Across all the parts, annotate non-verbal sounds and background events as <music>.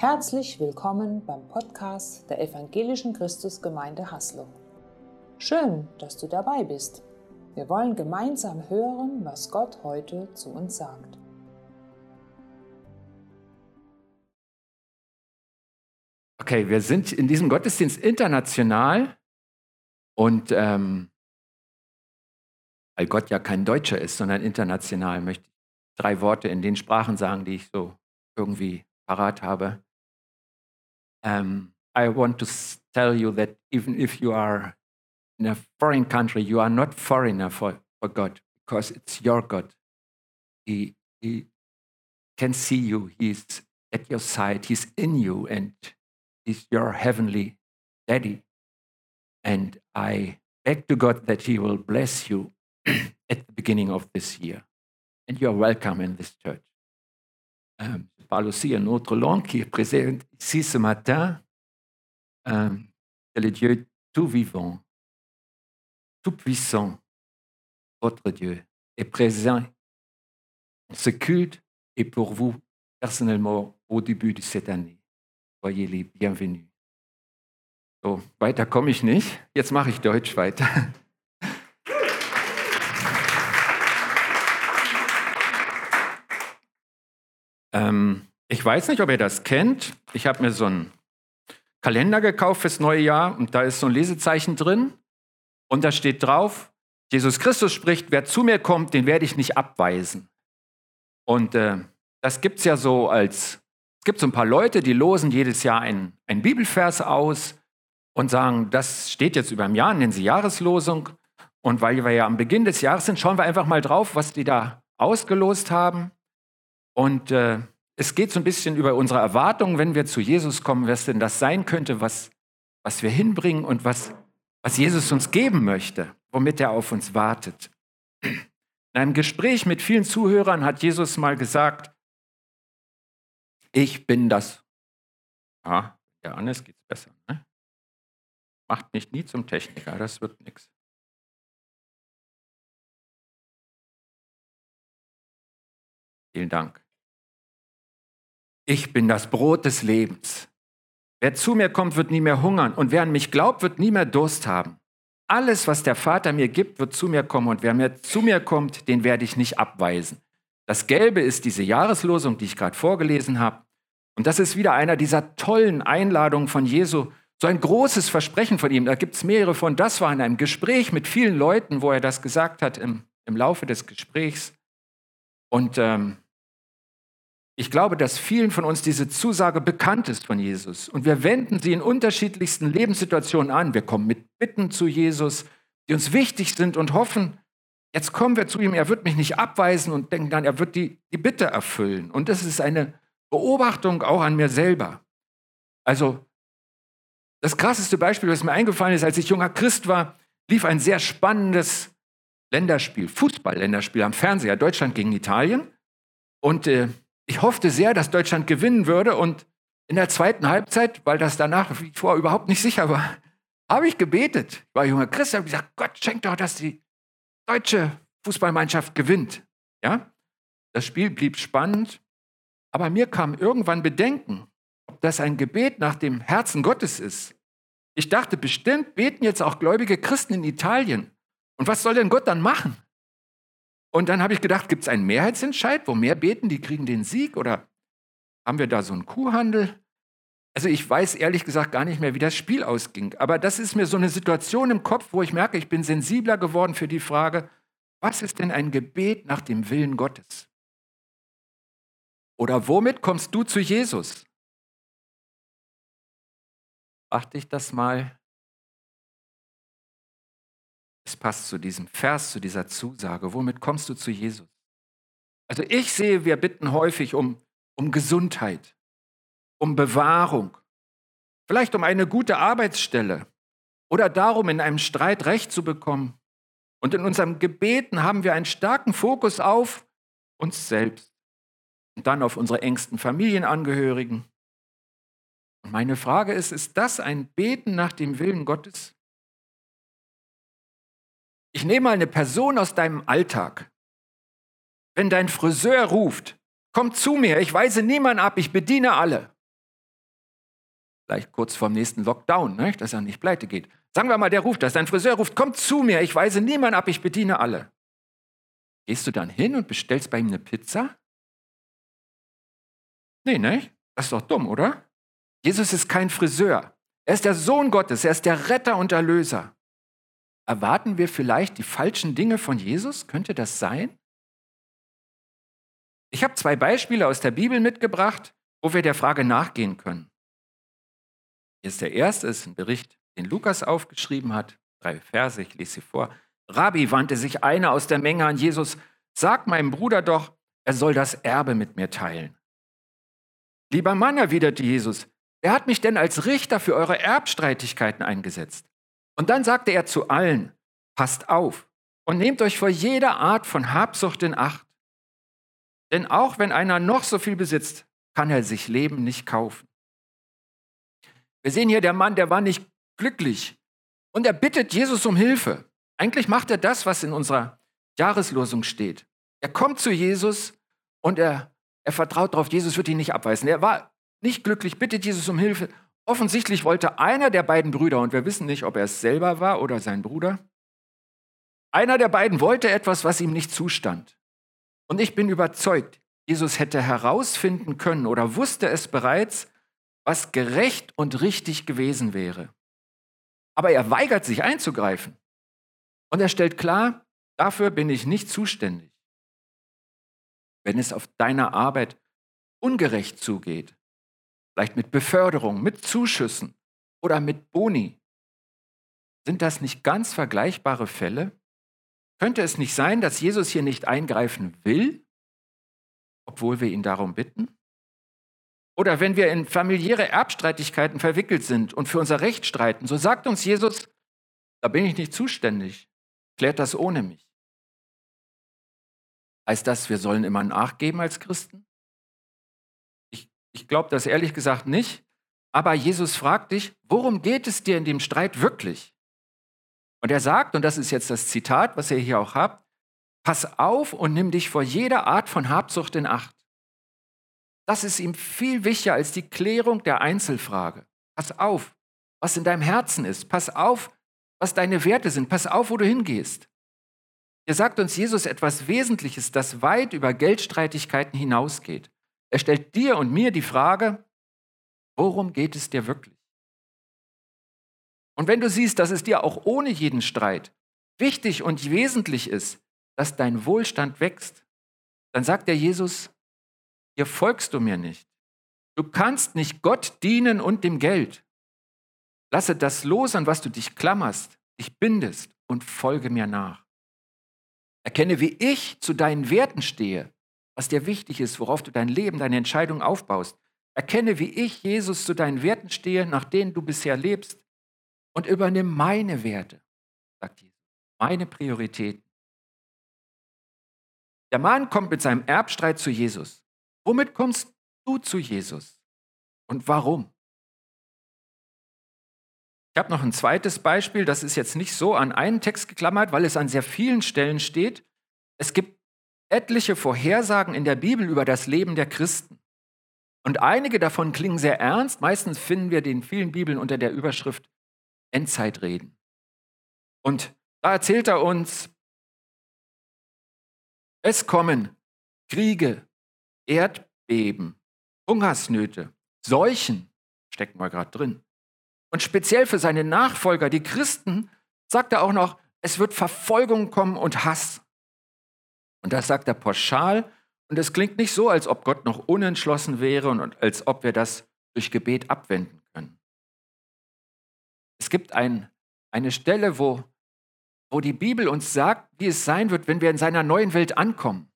Herzlich willkommen beim Podcast der Evangelischen Christusgemeinde Haslo. Schön, dass du dabei bist. Wir wollen gemeinsam hören, was Gott heute zu uns sagt. Okay, wir sind in diesem Gottesdienst international und ähm, weil Gott ja kein Deutscher ist, sondern international, möchte ich drei Worte in den Sprachen sagen, die ich so irgendwie parat habe. Um, I want to tell you that even if you are in a foreign country, you are not foreigner for, for God because it's your God. He, he can see you. He's at your side. He's in you and he's your heavenly daddy. And I beg to God that he will bless you <clears throat> at the beginning of this year. And you are welcome in this church. Um, parle aussi une autre langue qui est présente ici ce matin. Um, le Dieu tout vivant, tout puissant, votre Dieu, est présent. Ce culte est pour vous personnellement au début de cette année. Soyez les bienvenus. So, weiter komme ich nicht. Jetzt mache ich Deutsch weiter. <laughs> ähm, ich weiß nicht, ob ihr das kennt. Ich habe mir so einen Kalender gekauft fürs neue Jahr und da ist so ein Lesezeichen drin. Und da steht drauf, Jesus Christus spricht, wer zu mir kommt, den werde ich nicht abweisen. Und äh, das gibt es ja so als, es gibt so ein paar Leute, die losen jedes Jahr einen, einen Bibelvers aus und sagen, das steht jetzt über ein Jahr, nennen sie Jahreslosung. Und weil wir ja am Beginn des Jahres sind, schauen wir einfach mal drauf, was die da ausgelost haben. Und äh, es geht so ein bisschen über unsere Erwartungen, wenn wir zu Jesus kommen, was denn das sein könnte, was, was wir hinbringen und was, was Jesus uns geben möchte, womit er auf uns wartet. In einem Gespräch mit vielen Zuhörern hat Jesus mal gesagt, ich bin das. Ja, der Hannes geht es besser. Ne? Macht mich nie zum Techniker, das wird nichts. Vielen Dank. Ich bin das Brot des Lebens. Wer zu mir kommt, wird nie mehr hungern und wer an mich glaubt, wird nie mehr Durst haben. Alles, was der Vater mir gibt, wird zu mir kommen und wer mir zu mir kommt, den werde ich nicht abweisen. Das Gelbe ist diese Jahreslosung, die ich gerade vorgelesen habe. Und das ist wieder einer dieser tollen Einladungen von Jesu. So ein großes Versprechen von ihm. Da gibt es mehrere von. Das war in einem Gespräch mit vielen Leuten, wo er das gesagt hat im, im Laufe des Gesprächs. Und ähm, ich glaube, dass vielen von uns diese Zusage bekannt ist von Jesus. Und wir wenden sie in unterschiedlichsten Lebenssituationen an. Wir kommen mit Bitten zu Jesus, die uns wichtig sind und hoffen, jetzt kommen wir zu ihm, er wird mich nicht abweisen und denken dann, er wird die, die Bitte erfüllen. Und das ist eine Beobachtung auch an mir selber. Also das krasseste Beispiel, was mir eingefallen ist, als ich junger Christ war, lief ein sehr spannendes Länderspiel, Fußball-Länderspiel am Fernseher, Deutschland gegen Italien. Und äh, ich hoffte sehr, dass Deutschland gewinnen würde und in der zweiten Halbzeit, weil das danach wie vor überhaupt nicht sicher war, <laughs> habe ich gebetet. Ich war junger Christ, habe gesagt, Gott schenkt doch, dass die deutsche Fußballmannschaft gewinnt. Ja? Das Spiel blieb spannend, aber mir kam irgendwann Bedenken, ob das ein Gebet nach dem Herzen Gottes ist. Ich dachte, bestimmt beten jetzt auch gläubige Christen in Italien. Und was soll denn Gott dann machen? Und dann habe ich gedacht, gibt es einen Mehrheitsentscheid, wo mehr beten, die kriegen den Sieg? Oder haben wir da so einen Kuhhandel? Also ich weiß ehrlich gesagt gar nicht mehr, wie das Spiel ausging. Aber das ist mir so eine Situation im Kopf, wo ich merke, ich bin sensibler geworden für die Frage, was ist denn ein Gebet nach dem Willen Gottes? Oder womit kommst du zu Jesus? Achte ich das mal es passt zu diesem Vers, zu dieser Zusage. Womit kommst du zu Jesus? Also ich sehe, wir bitten häufig um, um Gesundheit, um Bewahrung, vielleicht um eine gute Arbeitsstelle oder darum, in einem Streit Recht zu bekommen. Und in unserem Gebeten haben wir einen starken Fokus auf uns selbst und dann auf unsere engsten Familienangehörigen. Und meine Frage ist, ist das ein Beten nach dem Willen Gottes? Ich nehme mal eine Person aus deinem Alltag. Wenn dein Friseur ruft, komm zu mir, ich weise niemanden ab, ich bediene alle. Vielleicht kurz vorm nächsten Lockdown, ne? dass er nicht pleite geht. Sagen wir mal, der ruft, dass dein Friseur ruft, komm zu mir, ich weise niemand ab, ich bediene alle. Gehst du dann hin und bestellst bei ihm eine Pizza? Nee, ne? Das ist doch dumm, oder? Jesus ist kein Friseur. Er ist der Sohn Gottes, er ist der Retter und Erlöser. Erwarten wir vielleicht die falschen Dinge von Jesus? Könnte das sein? Ich habe zwei Beispiele aus der Bibel mitgebracht, wo wir der Frage nachgehen können. Hier ist der erste, ist ein Bericht, den Lukas aufgeschrieben hat. Drei Verse, ich lese sie vor. Rabbi wandte sich einer aus der Menge an Jesus, sag meinem Bruder doch, er soll das Erbe mit mir teilen. Lieber Mann, erwiderte Jesus, wer hat mich denn als Richter für eure Erbstreitigkeiten eingesetzt? Und dann sagte er zu allen, passt auf und nehmt euch vor jeder Art von Habsucht in Acht. Denn auch wenn einer noch so viel besitzt, kann er sich Leben nicht kaufen. Wir sehen hier, der Mann, der war nicht glücklich und er bittet Jesus um Hilfe. Eigentlich macht er das, was in unserer Jahreslosung steht. Er kommt zu Jesus und er, er vertraut darauf, Jesus wird ihn nicht abweisen. Er war nicht glücklich, bittet Jesus um Hilfe. Offensichtlich wollte einer der beiden Brüder, und wir wissen nicht, ob er es selber war oder sein Bruder, einer der beiden wollte etwas, was ihm nicht zustand. Und ich bin überzeugt, Jesus hätte herausfinden können oder wusste es bereits, was gerecht und richtig gewesen wäre. Aber er weigert sich einzugreifen. Und er stellt klar, dafür bin ich nicht zuständig. Wenn es auf deiner Arbeit ungerecht zugeht, vielleicht mit Beförderung, mit Zuschüssen oder mit Boni, sind das nicht ganz vergleichbare Fälle? Könnte es nicht sein, dass Jesus hier nicht eingreifen will, obwohl wir ihn darum bitten? Oder wenn wir in familiäre Erbstreitigkeiten verwickelt sind und für unser Recht streiten, so sagt uns Jesus, da bin ich nicht zuständig, klärt das ohne mich. Heißt das, wir sollen immer nachgeben als Christen? Ich, glaube das ehrlich gesagt nicht. Aber Jesus fragt dich, worum geht es dir in dem Streit wirklich? Und er sagt, und das ist jetzt das Zitat, was ihr hier auch habt, pass auf und nimm dich vor jeder Art von Habsucht in Acht. Das ist ihm viel wichtiger als die Klärung der Einzelfrage. Pass auf, was in deinem Herzen ist. Pass auf, was deine Werte sind. Pass auf, wo du hingehst. Hier sagt uns Jesus etwas Wesentliches, das weit über Geldstreitigkeiten hinausgeht. Er stellt dir und mir die Frage, worum geht es dir wirklich? Und wenn du siehst, dass es dir auch ohne jeden Streit wichtig und wesentlich ist, dass dein Wohlstand wächst, dann sagt der Jesus, hier folgst du mir nicht. Du kannst nicht Gott dienen und dem Geld. Lasse das los, an was du dich klammerst, dich bindest und folge mir nach. Erkenne, wie ich zu deinen Werten stehe, was dir wichtig ist, worauf du dein Leben, deine Entscheidung aufbaust. Erkenne, wie ich, Jesus, zu deinen Werten stehe, nach denen du bisher lebst und übernimm meine Werte, sagt Jesus, meine Prioritäten. Der Mann kommt mit seinem Erbstreit zu Jesus. Womit kommst du zu Jesus und warum? Ich habe noch ein zweites Beispiel, das ist jetzt nicht so an einen Text geklammert, weil es an sehr vielen Stellen steht. Es gibt etliche Vorhersagen in der Bibel über das Leben der Christen. Und einige davon klingen sehr ernst. Meistens finden wir den vielen Bibeln unter der Überschrift Endzeitreden. Und da erzählt er uns, es kommen Kriege, Erdbeben, Hungersnöte, Seuchen, stecken wir gerade drin. Und speziell für seine Nachfolger, die Christen, sagt er auch noch, es wird Verfolgung kommen und Hass. Und das sagt er pauschal. Und es klingt nicht so, als ob Gott noch unentschlossen wäre und als ob wir das durch Gebet abwenden können. Es gibt ein, eine Stelle, wo, wo die Bibel uns sagt, wie es sein wird, wenn wir in seiner neuen Welt ankommen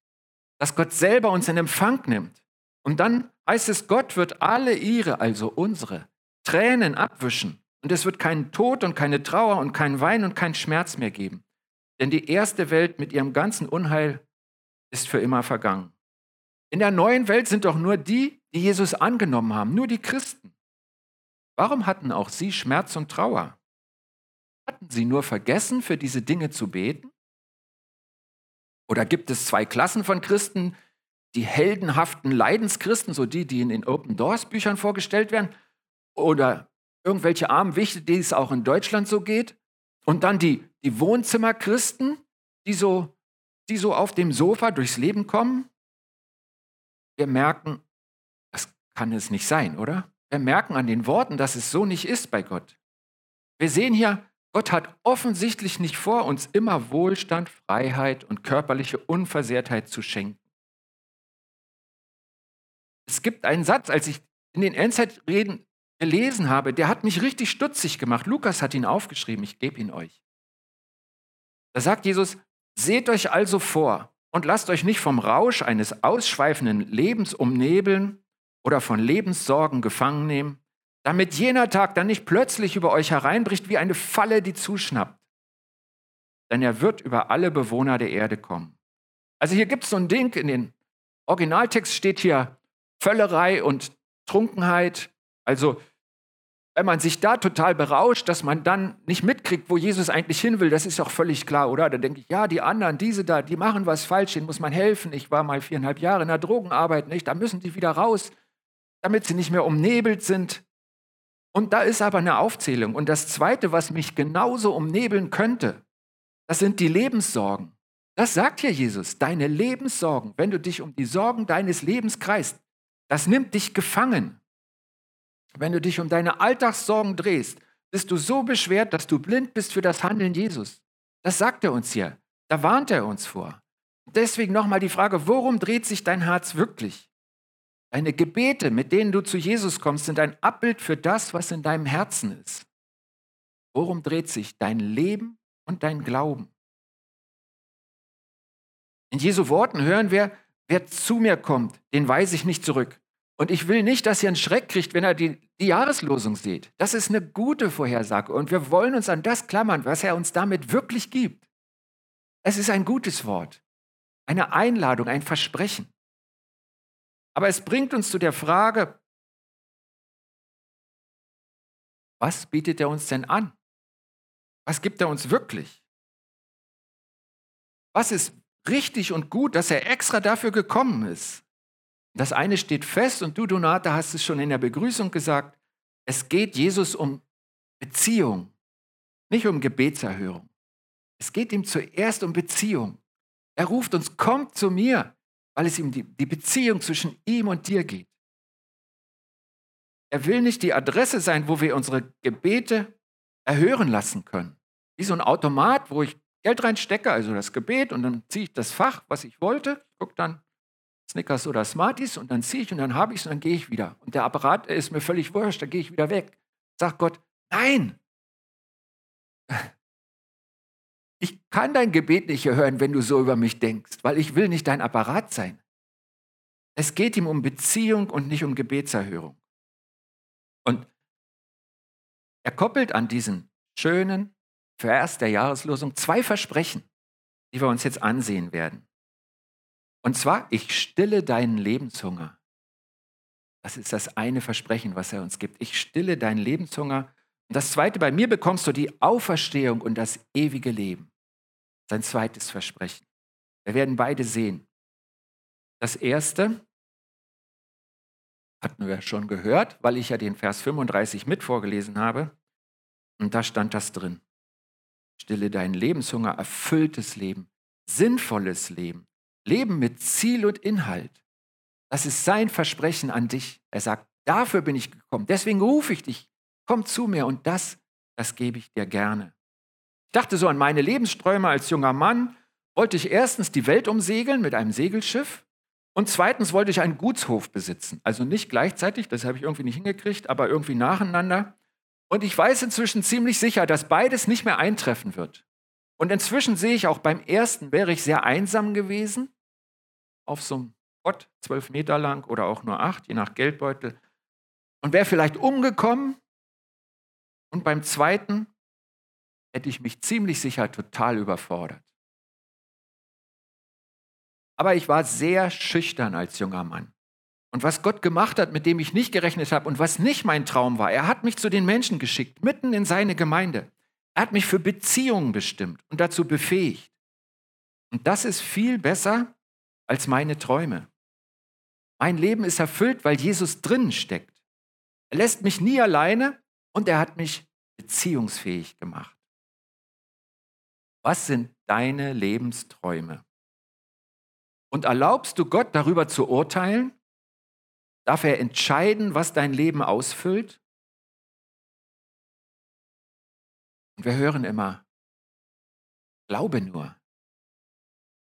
dass Gott selber uns in Empfang nimmt. Und dann heißt es, Gott wird alle ihre, also unsere, Tränen abwischen. Und es wird keinen Tod und keine Trauer und kein Wein und kein Schmerz mehr geben. Denn die erste Welt mit ihrem ganzen Unheil ist für immer vergangen. In der neuen Welt sind doch nur die, die Jesus angenommen haben, nur die Christen. Warum hatten auch sie Schmerz und Trauer? Hatten sie nur vergessen, für diese Dinge zu beten? Oder gibt es zwei Klassen von Christen, die heldenhaften Leidenschristen, so die, die in den Open Doors Büchern vorgestellt werden, oder irgendwelche armen Wichte, die es auch in Deutschland so geht. Und dann die, die Wohnzimmerchristen, die so, die so auf dem Sofa durchs Leben kommen. Wir merken, das kann es nicht sein, oder? Wir merken an den Worten, dass es so nicht ist bei Gott. Wir sehen hier, Gott hat offensichtlich nicht vor, uns immer Wohlstand, Freiheit und körperliche Unversehrtheit zu schenken. Es gibt einen Satz, als ich in den Endzeitreden gelesen habe, der hat mich richtig stutzig gemacht. Lukas hat ihn aufgeschrieben, ich gebe ihn euch. Da sagt Jesus, seht euch also vor und lasst euch nicht vom Rausch eines ausschweifenden Lebens umnebeln oder von Lebenssorgen gefangen nehmen, damit jener Tag dann nicht plötzlich über euch hereinbricht wie eine Falle, die zuschnappt. Denn er wird über alle Bewohner der Erde kommen. Also hier gibt es so ein Ding, in den Originaltext steht hier Völlerei und Trunkenheit. Also wenn man sich da total berauscht, dass man dann nicht mitkriegt, wo Jesus eigentlich hin will, das ist doch völlig klar, oder? Da denke ich, ja, die anderen, diese da, die machen was falsch, denen muss man helfen. Ich war mal viereinhalb Jahre in der Drogenarbeit, nicht? Da müssen die wieder raus, damit sie nicht mehr umnebelt sind. Und da ist aber eine Aufzählung. Und das Zweite, was mich genauso umnebeln könnte, das sind die Lebenssorgen. Das sagt hier Jesus, deine Lebenssorgen, wenn du dich um die Sorgen deines Lebens kreist, das nimmt dich gefangen. Wenn du dich um deine Alltagssorgen drehst, bist du so beschwert, dass du blind bist für das Handeln Jesus. Das sagt er uns hier. Da warnt er uns vor. Deswegen nochmal die Frage, worum dreht sich dein Herz wirklich? Deine Gebete, mit denen du zu Jesus kommst, sind ein Abbild für das, was in deinem Herzen ist. Worum dreht sich dein Leben und dein Glauben? In Jesu Worten hören wir, wer zu mir kommt, den weise ich nicht zurück. Und ich will nicht, dass ihr einen Schreck kriegt, wenn ihr die, die Jahreslosung seht. Das ist eine gute Vorhersage. Und wir wollen uns an das klammern, was er uns damit wirklich gibt. Es ist ein gutes Wort, eine Einladung, ein Versprechen. Aber es bringt uns zu der Frage, was bietet er uns denn an? Was gibt er uns wirklich? Was ist richtig und gut, dass er extra dafür gekommen ist? Das eine steht fest und du, Donata, hast es schon in der Begrüßung gesagt. Es geht Jesus um Beziehung, nicht um Gebetserhörung. Es geht ihm zuerst um Beziehung. Er ruft uns, kommt zu mir, weil es ihm die, die Beziehung zwischen ihm und dir geht. Er will nicht die Adresse sein, wo wir unsere Gebete erhören lassen können. Wie so ein Automat, wo ich Geld reinstecke, also das Gebet, und dann ziehe ich das Fach, was ich wollte, gucke dann, Snickers oder Smarties und dann ziehe ich und dann habe ich es und dann gehe ich wieder. Und der Apparat ist mir völlig wurscht, dann gehe ich wieder weg. Sagt Gott, nein! <laughs> Ich kann dein Gebet nicht hören, wenn du so über mich denkst, weil ich will nicht dein Apparat sein. Es geht ihm um Beziehung und nicht um Gebetserhörung. Und er koppelt an diesen schönen Vers der Jahreslosung zwei Versprechen, die wir uns jetzt ansehen werden. Und zwar, ich stille deinen Lebenshunger. Das ist das eine Versprechen, was er uns gibt. Ich stille deinen Lebenshunger. Und das zweite, bei mir bekommst du die Auferstehung und das ewige Leben. Sein zweites Versprechen. Wir werden beide sehen. Das erste hatten wir schon gehört, weil ich ja den Vers 35 mit vorgelesen habe. Und da stand das drin. Stille deinen Lebenshunger, erfülltes Leben, sinnvolles Leben, Leben mit Ziel und Inhalt. Das ist sein Versprechen an dich. Er sagt, dafür bin ich gekommen. Deswegen rufe ich dich. Komm zu mir und das, das gebe ich dir gerne. Ich dachte so an meine Lebensträume als junger Mann. Wollte ich erstens die Welt umsegeln mit einem Segelschiff und zweitens wollte ich einen Gutshof besitzen. Also nicht gleichzeitig, das habe ich irgendwie nicht hingekriegt, aber irgendwie nacheinander. Und ich weiß inzwischen ziemlich sicher, dass beides nicht mehr eintreffen wird. Und inzwischen sehe ich auch beim ersten wäre ich sehr einsam gewesen, auf so einem Gott, zwölf Meter lang oder auch nur acht, je nach Geldbeutel, und wäre vielleicht umgekommen. Und beim zweiten hätte ich mich ziemlich sicher total überfordert. Aber ich war sehr schüchtern als junger Mann. Und was Gott gemacht hat, mit dem ich nicht gerechnet habe und was nicht mein Traum war, er hat mich zu den Menschen geschickt, mitten in seine Gemeinde. Er hat mich für Beziehungen bestimmt und dazu befähigt. Und das ist viel besser als meine Träume. Mein Leben ist erfüllt, weil Jesus drin steckt. Er lässt mich nie alleine und er hat mich beziehungsfähig gemacht. Was sind deine Lebensträume? Und erlaubst du Gott darüber zu urteilen? Darf er entscheiden, was dein Leben ausfüllt? Wir hören immer, glaube nur.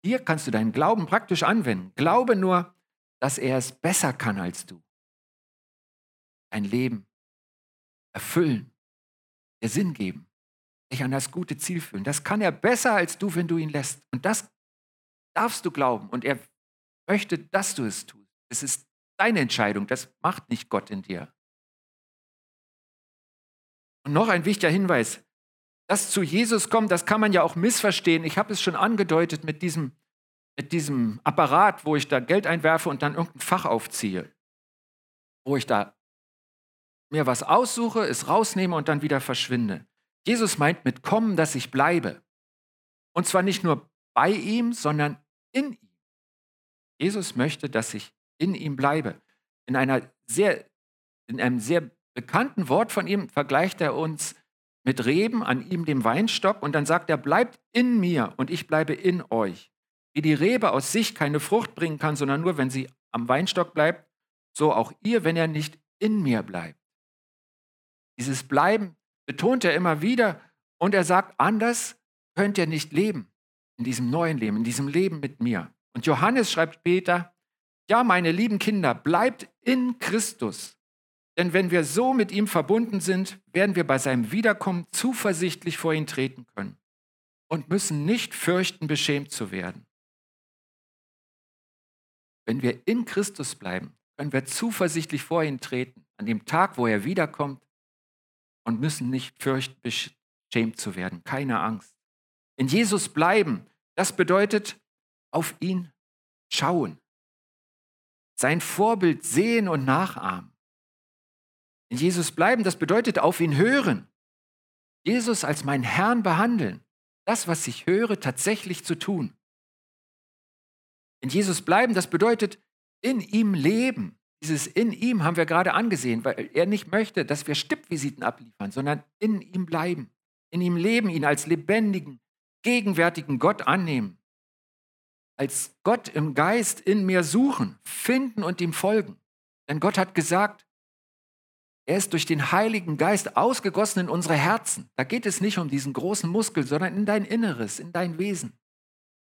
Hier kannst du deinen Glauben praktisch anwenden. Glaube nur, dass er es besser kann als du. Ein Leben erfüllen, dir Sinn geben, dich an das gute Ziel führen. Das kann er besser als du, wenn du ihn lässt. Und das darfst du glauben. Und er möchte, dass du es tust. Es ist deine Entscheidung. Das macht nicht Gott in dir. Und noch ein wichtiger Hinweis. Das zu Jesus kommt, das kann man ja auch missverstehen. Ich habe es schon angedeutet mit diesem, mit diesem Apparat, wo ich da Geld einwerfe und dann irgendein Fach aufziehe. Wo ich da mir was aussuche, es rausnehme und dann wieder verschwinde. Jesus meint mit kommen, dass ich bleibe. Und zwar nicht nur bei ihm, sondern in ihm. Jesus möchte, dass ich in ihm bleibe. In, einer sehr, in einem sehr bekannten Wort von ihm vergleicht er uns mit Reben, an ihm dem Weinstock, und dann sagt er, bleibt in mir und ich bleibe in euch. Wie die Rebe aus sich keine Frucht bringen kann, sondern nur, wenn sie am Weinstock bleibt, so auch ihr, wenn er nicht in mir bleibt. Dieses Bleiben betont er immer wieder und er sagt, anders könnt ihr nicht leben in diesem neuen Leben, in diesem Leben mit mir. Und Johannes schreibt später, ja, meine lieben Kinder, bleibt in Christus. Denn wenn wir so mit ihm verbunden sind, werden wir bei seinem Wiederkommen zuversichtlich vor ihn treten können und müssen nicht fürchten, beschämt zu werden. Wenn wir in Christus bleiben, können wir zuversichtlich vor ihn treten, an dem Tag, wo er wiederkommt und müssen nicht fürchten, beschämt zu werden. Keine Angst. In Jesus bleiben, das bedeutet auf ihn schauen, sein Vorbild sehen und nachahmen. In Jesus bleiben, das bedeutet auf ihn hören. Jesus als meinen Herrn behandeln. Das, was ich höre, tatsächlich zu tun. In Jesus bleiben, das bedeutet in ihm leben. Dieses in ihm haben wir gerade angesehen, weil er nicht möchte, dass wir Stippvisiten abliefern, sondern in ihm bleiben. In ihm leben, ihn als lebendigen, gegenwärtigen Gott annehmen. Als Gott im Geist in mir suchen, finden und ihm folgen. Denn Gott hat gesagt, er ist durch den Heiligen Geist ausgegossen in unsere Herzen. Da geht es nicht um diesen großen Muskel, sondern in dein Inneres, in dein Wesen.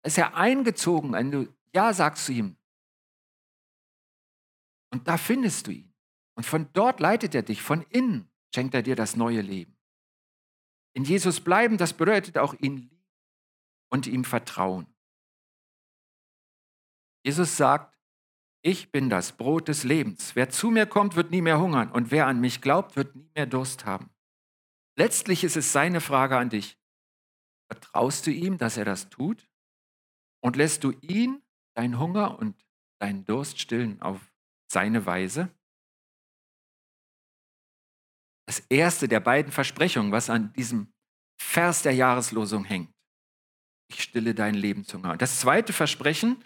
Da ist er eingezogen, wenn du Ja sagst zu ihm. Und da findest du ihn. Und von dort leitet er dich, von innen schenkt er dir das neue Leben. In Jesus bleiben, das bedeutet auch ihn lieben und ihm vertrauen. Jesus sagt, ich bin das Brot des Lebens. Wer zu mir kommt, wird nie mehr hungern und wer an mich glaubt, wird nie mehr Durst haben. Letztlich ist es seine Frage an dich. Vertraust du ihm, dass er das tut? Und lässt du ihn, deinen Hunger und deinen Durst stillen auf seine Weise? Das erste der beiden Versprechungen, was an diesem Vers der Jahreslosung hängt. Ich stille dein Lebenshunger. Und das zweite Versprechen,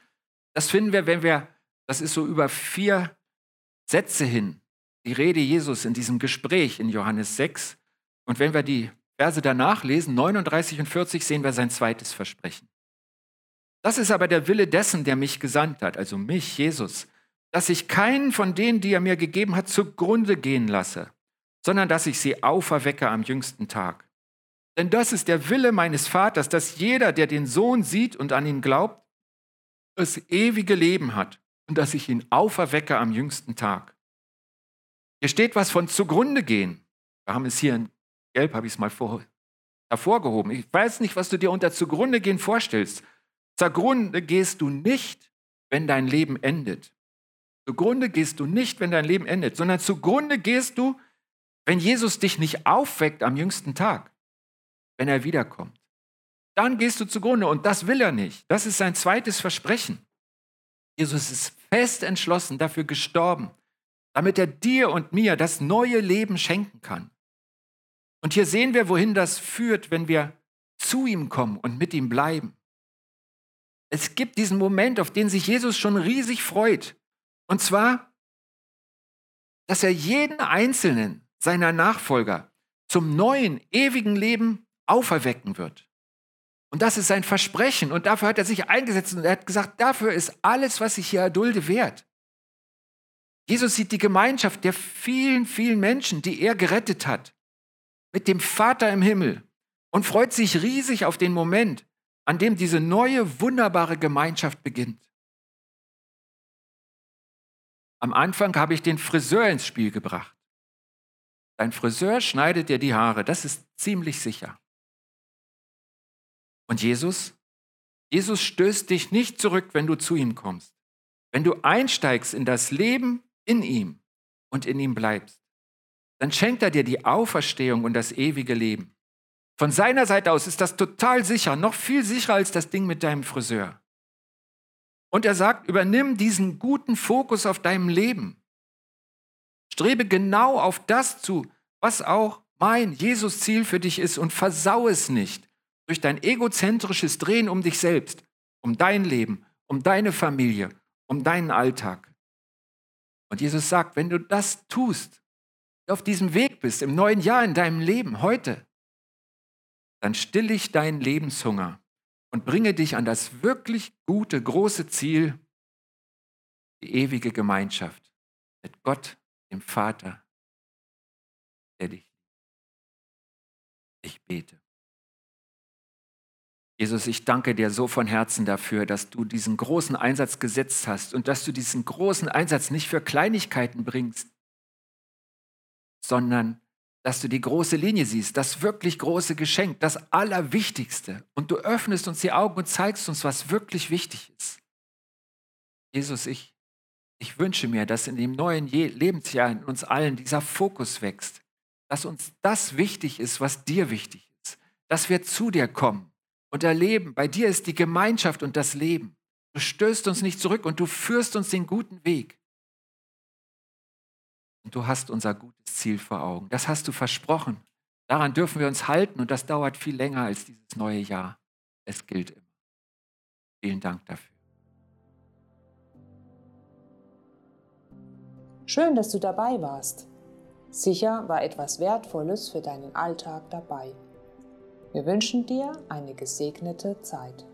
das finden wir, wenn wir das ist so über vier Sätze hin, die Rede Jesus in diesem Gespräch in Johannes 6. Und wenn wir die Verse danach lesen, 39 und 40, sehen wir sein zweites Versprechen. Das ist aber der Wille dessen, der mich gesandt hat, also mich, Jesus, dass ich keinen von denen, die er mir gegeben hat, zugrunde gehen lasse, sondern dass ich sie auferwecke am jüngsten Tag. Denn das ist der Wille meines Vaters, dass jeder, der den Sohn sieht und an ihn glaubt, das ewige Leben hat und dass ich ihn auferwecke am jüngsten Tag. Hier steht was von zugrunde gehen. Wir haben es hier in Gelb, habe ich es mal vor, hervorgehoben. Ich weiß nicht, was du dir unter zugrunde gehen vorstellst. Zugrunde gehst du nicht, wenn dein Leben endet. Zugrunde gehst du nicht, wenn dein Leben endet, sondern zugrunde gehst du, wenn Jesus dich nicht aufweckt am jüngsten Tag, wenn er wiederkommt. Dann gehst du zugrunde und das will er nicht. Das ist sein zweites Versprechen. Jesus ist fest entschlossen dafür gestorben, damit er dir und mir das neue Leben schenken kann. Und hier sehen wir, wohin das führt, wenn wir zu ihm kommen und mit ihm bleiben. Es gibt diesen Moment, auf den sich Jesus schon riesig freut. Und zwar, dass er jeden einzelnen seiner Nachfolger zum neuen, ewigen Leben auferwecken wird. Und das ist sein Versprechen. Und dafür hat er sich eingesetzt und er hat gesagt, dafür ist alles, was ich hier erdulde, wert. Jesus sieht die Gemeinschaft der vielen, vielen Menschen, die er gerettet hat, mit dem Vater im Himmel und freut sich riesig auf den Moment, an dem diese neue, wunderbare Gemeinschaft beginnt. Am Anfang habe ich den Friseur ins Spiel gebracht. Dein Friseur schneidet dir die Haare, das ist ziemlich sicher. Und Jesus? Jesus stößt dich nicht zurück, wenn du zu ihm kommst. Wenn du einsteigst in das Leben in ihm und in ihm bleibst, dann schenkt er dir die Auferstehung und das ewige Leben. Von seiner Seite aus ist das total sicher, noch viel sicherer als das Ding mit deinem Friseur. Und er sagt, übernimm diesen guten Fokus auf deinem Leben. Strebe genau auf das zu, was auch mein Jesus-Ziel für dich ist und versau es nicht durch dein egozentrisches Drehen um dich selbst, um dein Leben, um deine Familie, um deinen Alltag. Und Jesus sagt, wenn du das tust, auf diesem Weg bist, im neuen Jahr in deinem Leben, heute, dann still ich deinen Lebenshunger und bringe dich an das wirklich gute, große Ziel, die ewige Gemeinschaft mit Gott, dem Vater, der dich. Ich bete. Jesus, ich danke dir so von Herzen dafür, dass du diesen großen Einsatz gesetzt hast und dass du diesen großen Einsatz nicht für Kleinigkeiten bringst, sondern dass du die große Linie siehst, das wirklich große Geschenk, das Allerwichtigste. Und du öffnest uns die Augen und zeigst uns, was wirklich wichtig ist. Jesus, ich, ich wünsche mir, dass in dem neuen Lebensjahr in uns allen dieser Fokus wächst, dass uns das wichtig ist, was dir wichtig ist, dass wir zu dir kommen und erleben, bei dir ist die Gemeinschaft und das Leben. Du stößt uns nicht zurück und du führst uns den guten Weg. Und du hast unser gutes Ziel vor Augen. Das hast du versprochen. Daran dürfen wir uns halten und das dauert viel länger als dieses neue Jahr. Es gilt immer. Vielen Dank dafür. Schön, dass du dabei warst. Sicher war etwas Wertvolles für deinen Alltag dabei. Wir wünschen dir eine gesegnete Zeit.